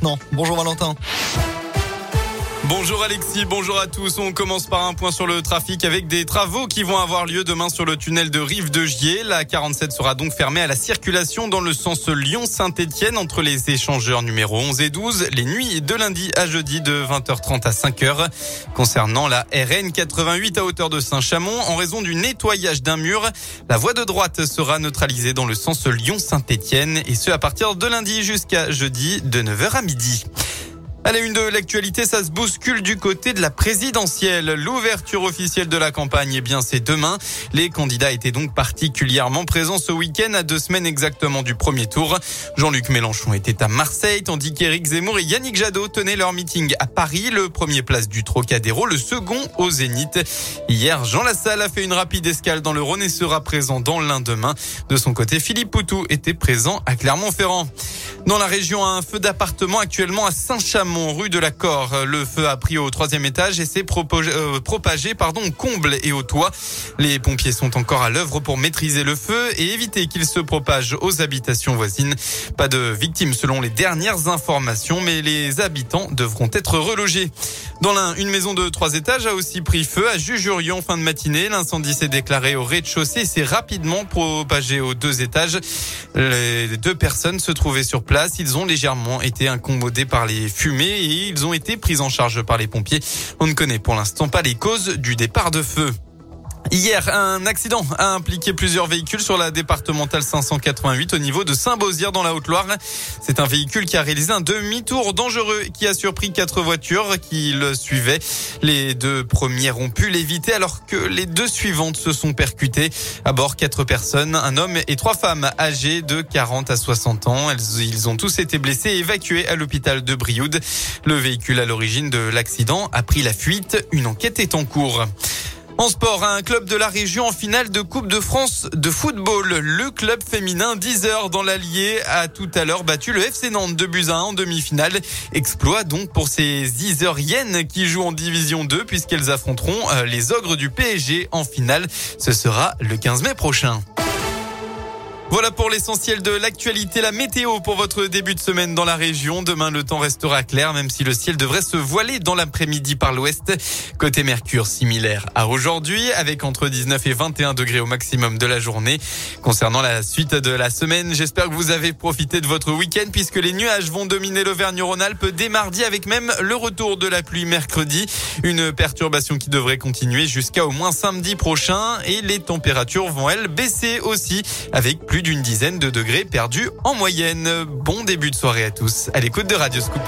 maintenant. Bonjour Valentin. Bonjour Alexis, bonjour à tous. On commence par un point sur le trafic avec des travaux qui vont avoir lieu demain sur le tunnel de Rive de Gier. La 47 sera donc fermée à la circulation dans le sens Lyon-Saint-Etienne entre les échangeurs numéro 11 et 12 les nuits de lundi à jeudi de 20h30 à 5h. Concernant la RN 88 à hauteur de Saint-Chamond, en raison du nettoyage d'un mur, la voie de droite sera neutralisée dans le sens Lyon-Saint-Etienne et ce à partir de lundi jusqu'à jeudi de 9h à midi. À la une de l'actualité, ça se bouscule du côté de la présidentielle. L'ouverture officielle de la campagne, eh bien, c'est demain. Les candidats étaient donc particulièrement présents ce week-end, à deux semaines exactement du premier tour. Jean-Luc Mélenchon était à Marseille, tandis qu'Éric Zemmour et Yannick Jadot tenaient leur meeting à Paris, le premier place du Trocadéro, le second au Zénith. Hier, Jean Lassalle a fait une rapide escale dans le Rhône et sera présent dans l'un demain. De son côté, Philippe Poutou était présent à Clermont-Ferrand. Dans la région, un feu d'appartement actuellement à Saint-Chamond, rue de la Cor. Le feu a pris au troisième étage et s'est propagé, euh, propagé pardon, au comble et au toit. Les pompiers sont encore à l'œuvre pour maîtriser le feu et éviter qu'il se propage aux habitations voisines. Pas de victimes selon les dernières informations, mais les habitants devront être relogés. Dans l'un, une maison de trois étages a aussi pris feu à Jujurion fin de matinée. L'incendie s'est déclaré au rez-de-chaussée et s'est rapidement propagé aux deux étages. Les deux personnes se trouvaient sur Ils ont légèrement été incommodés par les fumées et ils ont été pris en charge par les pompiers. On ne connaît pour l'instant pas les causes du départ de feu. Hier, un accident a impliqué plusieurs véhicules sur la départementale 588 au niveau de Saint-Beauzire dans la Haute-Loire. C'est un véhicule qui a réalisé un demi-tour dangereux qui a surpris quatre voitures qui le suivaient. Les deux premières ont pu l'éviter alors que les deux suivantes se sont percutées. À bord, quatre personnes, un homme et trois femmes âgées de 40 à 60 ans. ils ont tous été blessés et évacués à l'hôpital de Brioude. Le véhicule à l'origine de l'accident a pris la fuite. Une enquête est en cours. En sport, un club de la région en finale de Coupe de France de football. Le club féminin 10 heures dans l'Allier a tout à l'heure battu le FC Nantes de en demi-finale. Exploit donc pour ces 10 heuriennes qui jouent en division 2 puisqu'elles affronteront euh, les ogres du PSG en finale. Ce sera le 15 mai prochain. Voilà pour l'essentiel de l'actualité, la météo pour votre début de semaine dans la région. Demain, le temps restera clair, même si le ciel devrait se voiler dans l'après-midi par l'ouest. Côté Mercure, similaire à aujourd'hui, avec entre 19 et 21 degrés au maximum de la journée. Concernant la suite de la semaine, j'espère que vous avez profité de votre week-end puisque les nuages vont dominer l'Auvergne-Rhône-Alpes dès mardi avec même le retour de la pluie mercredi. Une perturbation qui devrait continuer jusqu'à au moins samedi prochain et les températures vont elles baisser aussi avec d'une dizaine de degrés perdus en moyenne. Bon début de soirée à tous à l'écoute de Radio Scoop.